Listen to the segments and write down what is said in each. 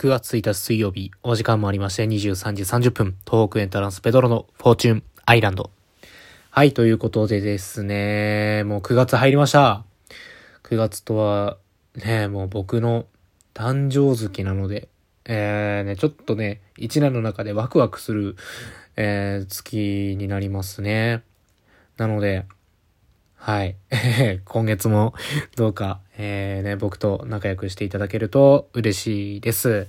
9月1日水曜日、お時間もありまして23時30分、東北エントランスペドロのフォーチュンアイランド。はい、ということでですね、もう9月入りました。9月とは、ね、もう僕の誕生月なので、えー、ね、ちょっとね、一年の中でワクワクする、えー、月になりますね。なので、はい。今月もどうか、えー、ね、僕と仲良くしていただけると嬉しいです。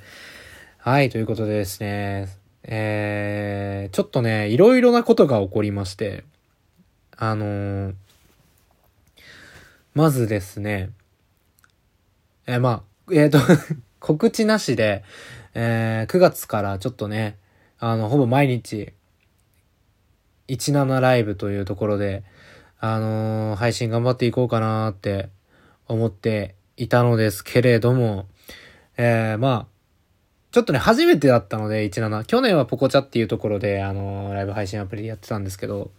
はい、ということでですね、えー、ちょっとね、いろいろなことが起こりまして、あのー、まずですね、えー、まあ、えっ、ー、と告知なしで、えー、9月からちょっとね、あの、ほぼ毎日、17ライブというところで、あのー、配信頑張っていこうかなって思っていたのですけれども、えー、まあ、ちょっとね、初めてだったので、17。去年はポコチャっていうところで、あのー、ライブ配信アプリでやってたんですけど、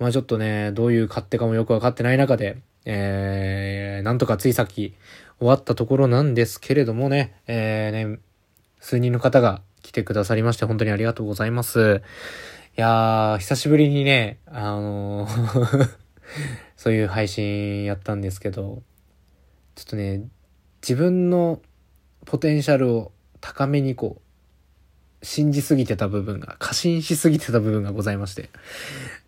まあちょっとね、どういう勝手かもよくわかってない中で、えー、なんとかついさっき終わったところなんですけれどもね、えー、ね、数人の方が来てくださりまして本当にありがとうございます。いやー、久しぶりにね、あのーそういう配信やったんですけど、ちょっとね、自分のポテンシャルを高めにこう、信じすぎてた部分が、過信しすぎてた部分がございまして。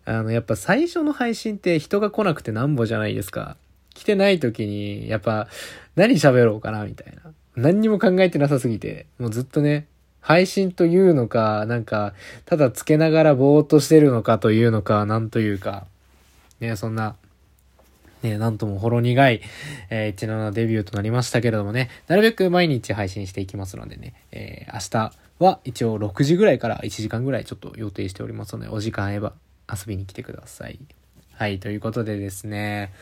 あの、やっぱ最初の配信って人が来なくてなんぼじゃないですか。来てない時に、やっぱ、何喋ろうかな、みたいな。何にも考えてなさすぎて、もうずっとね、配信というのか、なんか、ただつけながらぼーっとしてるのかというのか、なんというか、ね、そんな、ね、なんともほろ苦い、えー、17デビューとなりましたけれどもね、なるべく毎日配信していきますのでね、えー、明日は一応6時ぐらいから1時間ぐらいちょっと予定しておりますので、お時間合えば遊びに来てください。はい、ということでですね、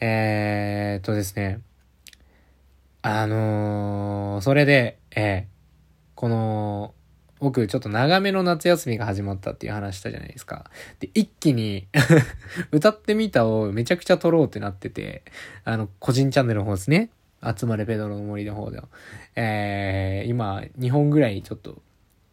えー、っとですね、あのー、それで、えー、この、僕ちょっと長めの夏休みが始まったっていう話したじゃないですか。で、一気に 歌ってみたをめちゃくちゃ撮ろうってなってて、あの、個人チャンネルの方ですね。集まれペドロの森の方では。えー、今、2本ぐらいちょっと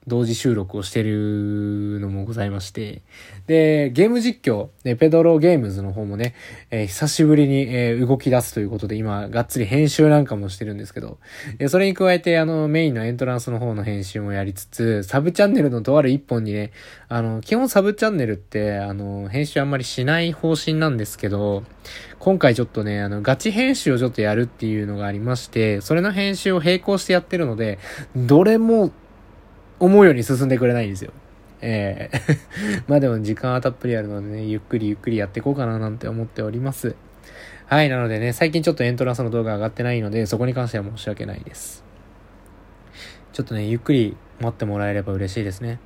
同時収録をしてるのもございまして、で、ゲーム実況、ね、ペドロゲームズの方もね、えー、久しぶりに、えー、動き出すということで、今、がっつり編集なんかもしてるんですけど、それに加えて、あの、メインのエントランスの方の編集もやりつつ、サブチャンネルのとある一本にね、あの、基本サブチャンネルって、あの、編集あんまりしない方針なんですけど、今回ちょっとね、あの、ガチ編集をちょっとやるっていうのがありまして、それの編集を並行してやってるので、どれも思うように進んでくれないんですよ。ええー まあでも時間はたっぷりあるのでね、ゆっくりゆっくりやっていこうかななんて思っております。はい、なのでね、最近ちょっとエントランスの動画上がってないので、そこに関しては申し訳ないです。ちょっとね、ゆっくり待ってもらえれば嬉しいですね。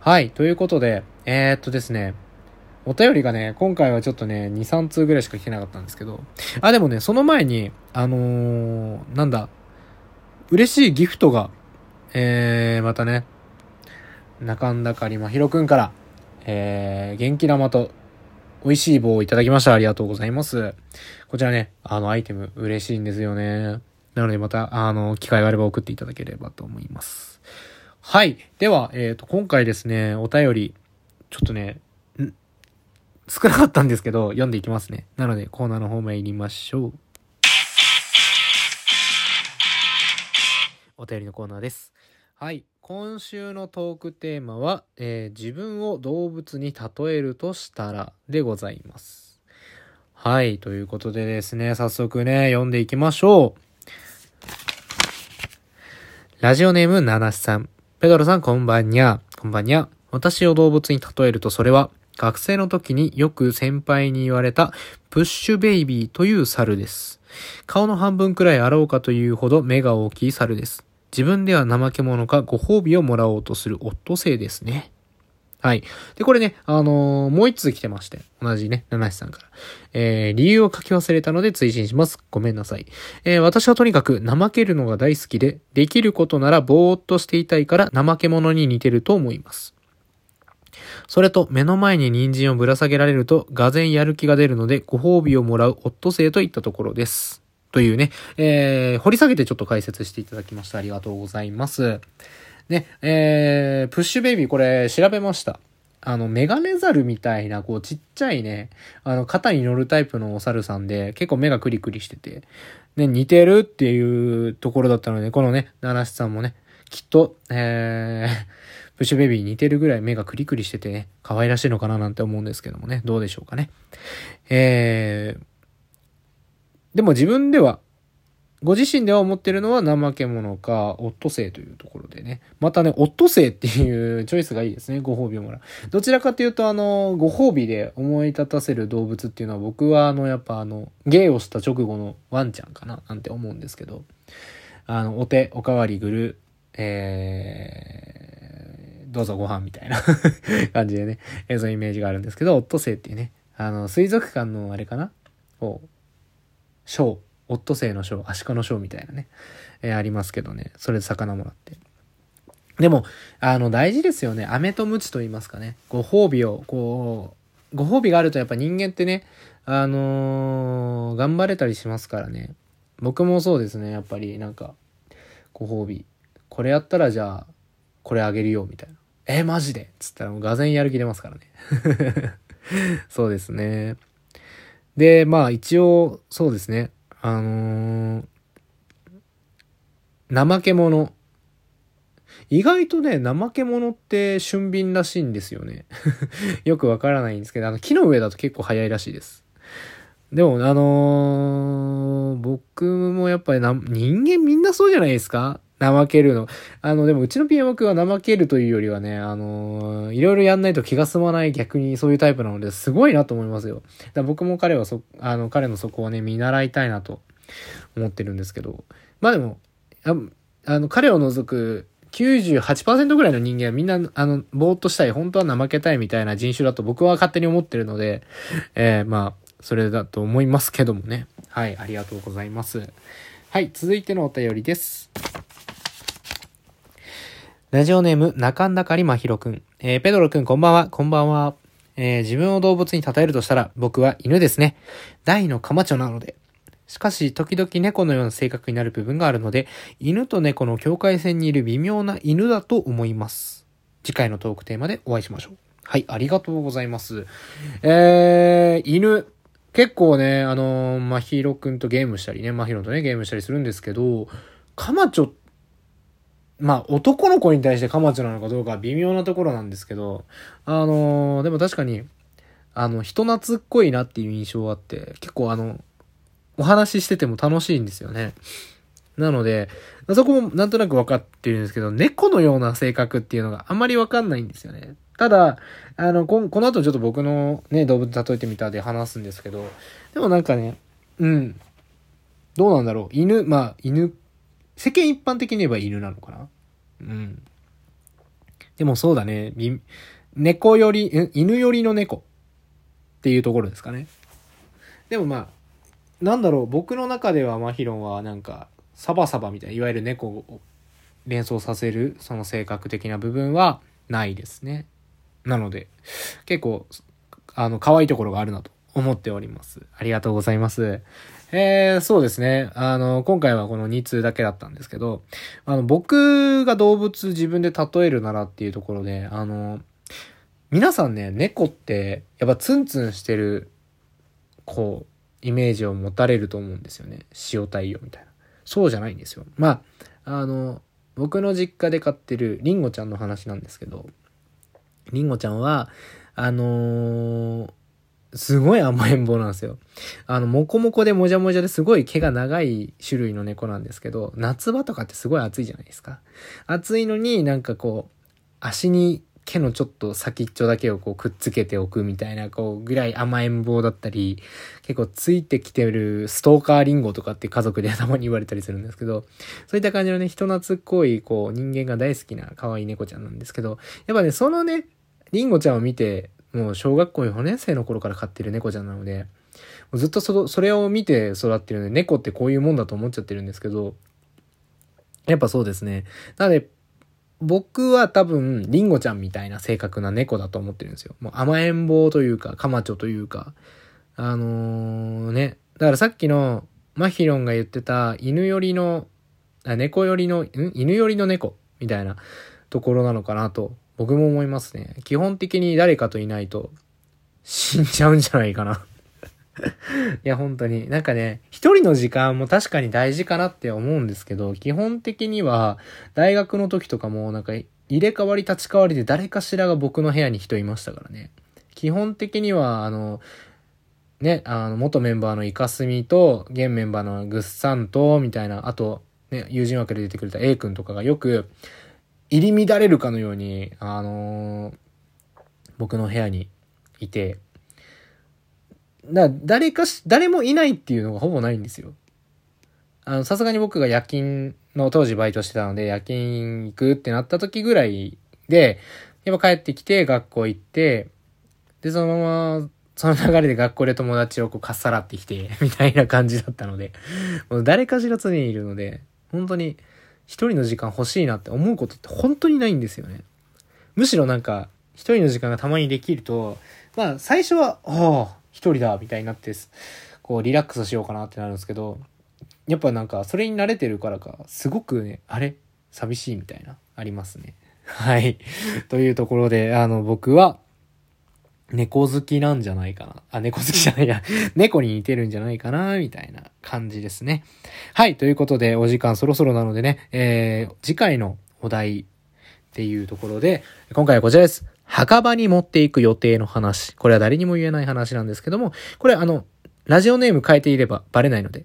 はい、ということで、えー、っとですね、お便りがね、今回はちょっとね、2、3通ぐらいしか来てなかったんですけど、あ、でもね、その前に、あのー、なんだ、嬉しいギフトがえー、またね、中んだかりまひろくんから、えー、元気玉と美味しい棒をいただきました。ありがとうございます。こちらね、あのアイテム嬉しいんですよね。なのでまた、あの、機会があれば送っていただければと思います。はい。では、えっ、ー、と、今回ですね、お便り、ちょっとね、少なかったんですけど、読んでいきますね。なので、コーナーの方参りましょう。お便りのコーナーです。はい。今週のトークテーマは、えー、自分を動物に例えるとしたらでございます。はい。ということでですね、早速ね、読んでいきましょう。ラジオネーム、ナナシさん。ペドロさん、こんばんにゃ。こんばんにゃ。私を動物に例えるとそれは、学生の時によく先輩に言われた、プッシュベイビーという猿です。顔の半分くらいあろうかというほど目が大きい猿です。自分では怠け者かご褒美をもらおうとするオットセイですね。はい。で、これね、あのー、もう一通来てまして、同じね、七七さんから。えー、理由を書き忘れたので追伸します。ごめんなさい。えー、私はとにかく怠けるのが大好きで、できることならぼーっとしていたいから怠け者に似てると思います。それと、目の前に人参をぶら下げられると、がぜんやる気が出るので、ご褒美をもらうオットセイといったところです。というね、えー、掘り下げてちょっと解説していただきました。ありがとうございます。ね、えー、プッシュベイビーこれ調べました。あの、メガネザルみたいな、こう、ちっちゃいね、あの、肩に乗るタイプのお猿さんで、結構目がクリクリしてて、ね、似てるっていうところだったので、このね、七七さんもね、きっと、えー、プッシュベビーに似てるぐらい目がクリクリしててね、可愛らしいのかななんて思うんですけどもね、どうでしょうかね。えー、でも自分では、ご自身では思ってるのは怠け者か、オットセイというところでね。またね、オットセイっていうチョイスがいいですね。ご褒美をもらう。どちらかというと、あの、ご褒美で思い立たせる動物っていうのは僕は、あの、やっぱあの、芸をした直後のワンちゃんかななんて思うんですけど、あの、お手、おかわりぐる、えー、どうぞご飯みたいな 感じでね、えそういうイメージがあるんですけど、オットセイっていうね、あの、水族館のあれかなこう、ショー、オットセイのショー、アシカのショーみたいなね、えー、ありますけどね、それで魚もらって。でも、あの、大事ですよね。飴とムチと言いますかね。ご褒美を、こう、ご褒美があるとやっぱ人間ってね、あのー、頑張れたりしますからね。僕もそうですね、やっぱりなんか、ご褒美。これやったらじゃあ、これあげるよ、みたいな。えー、マジで？つったらもうがぜんやる気出ますからね。そうですね。で、まあ一応、そうですね。あのー、怠け者。意外とね、怠け者って俊敏らしいんですよね。よくわからないんですけど、あの、木の上だと結構早いらしいです。でも、あのー、僕もやっぱりな、人間みんなそうじゃないですか？怠けるの。あの、でもうちの PM 君は怠けるというよりはね、あのー、いろいろやんないと気が済まない逆にそういうタイプなので、すごいなと思いますよ。だ僕も彼はそ、あの、彼のそこをね、見習いたいなと思ってるんですけど。まあでも、ああの、彼を除く98%ぐらいの人間はみんな、あの、ぼーっとしたい、本当は怠けたいみたいな人種だと僕は勝手に思ってるので、えー、まあ、それだと思いますけどもね。はい、ありがとうございます。はい、続いてのお便りです。ラジオネーム、中んだかりまひろくん。えー、ペドロくんこんばんは、こんばんは。えー、自分を動物に例えるとしたら、僕は犬ですね。大のカマチョなので。しかし、時々猫のような性格になる部分があるので、犬と猫の境界線にいる微妙な犬だと思います。次回のトークテーマでお会いしましょう。はい、ありがとうございます。えー、犬。結構ね、あのー、まひろくんとゲームしたりね、まひろとね、ゲームしたりするんですけど、カマチョってまあ、男の子に対してカマチョなのかどうかは微妙なところなんですけど、あのー、でも確かに、あの、人懐っこいなっていう印象があって、結構あの、お話ししてても楽しいんですよね。なので、そこもなんとなく分かってるんですけど、猫のような性格っていうのがあんまり分かんないんですよね。ただ、あの、ここの後ちょっと僕のね、動物例えてみたで話すんですけど、でもなんかね、うん。どうなんだろう。犬、まあ、犬世間一般的に言えば犬なのかな？うん。でもそうだね。猫より、犬よりの猫っていうところですかね。でもまあ、なんだろう、僕の中ではマヒロンはなんか、サバサバみたいな、いわゆる猫を連想させる、その性格的な部分はないですね。なので、結構、あの、可愛いところがあるなと思っております。ありがとうございます。えー、そうですね。あの、今回はこの2通だけだったんですけど、あの、僕が動物自分で例えるならっていうところで、あの、皆さんね、猫って、やっぱツンツンしてる、こう、イメージを持たれると思うんですよね。塩対応みたいな。そうじゃないんですよ。まあ、あの、僕の実家で飼ってるリンゴちゃんの話なんですけど、リンゴちゃんは、あのーすごい甘えん坊なんですよ。あの、もこもこでもじゃもじゃですごい毛が長い種類の猫なんですけど、夏場とかってすごい暑いじゃないですか。暑いのになんかこう、足に毛のちょっと先っちょだけをこうくっつけておくみたいな、こう、ぐらい甘えん坊だったり、結構ついてきてるストーカーリンゴとかって家族でたまに言われたりするんですけど、そういった感じのね、人懐っこい、こう、人間が大好きな可愛い猫ちゃんなんですけど、やっぱね、そのね、リンゴちゃんを見て、もう小学校4年生の頃から飼ってる猫ちゃんなので、もうずっとそそれを見て育ってるので、猫ってこういうもんだと思っちゃってるんですけど、やっぱそうですね。なので、僕は多分、リンゴちゃんみたいな性格な猫だと思ってるんですよ。もう甘えん坊というか、カマチョというか、あのー、ね。だからさっきの、マヒロンが言ってた犬寄りの、あ猫寄りの、ん？犬寄りの猫みたいなところなのかなと僕も思いますね。基本的に誰かといないと死んじゃうんじゃないかな いや、本当に。なんかね、一人の時間も確かに大事かなって思うんですけど、基本的には、大学の時とかも、なんか、入れ替わり立ち替わりで誰かしらが僕の部屋に人いましたからね。基本的には、あの、ね、あの、元メンバーのイカスミと、現メンバーのグッサンと、みたいな、あと、ね、友人枠で出てくれた A 君とかがよく、入り乱れるかのように、あのー、僕の部屋にいて、だ誰かし、誰もいないっていうのがほぼないんですよ。あの、さすがに僕が夜勤の当時バイトしてたので、夜勤行くってなった時ぐらいで、やっぱ帰ってきて学校行って、で、そのまま、その流れで学校で友達をこうかっさらってきて、みたいな感じだったので、もう誰かしら常にいるので、本当に一人の時間欲しいなって思うことって本当にないんですよね。むしろなんか、一人の時間がたまにできると、まあ最初は、ああ、一人だ、みたいになって、こうリラックスしようかなってなるんですけど、やっぱなんかそれに慣れてるからか、すごくね、あれ？寂しいみたいな、ありますね。はい。というところで、あの、僕は、猫好きなんじゃないかな。あ、猫好きじゃないや。猫に似てるんじゃないかな、みたいな感じですね。はい。ということで、お時間そろそろなのでね、えー、次回のお題っていうところで、今回はこちらです。墓場に持っていく予定の話。これは誰にも言えない話なんですけども、これあの、ラジオネーム変えていればバレないので、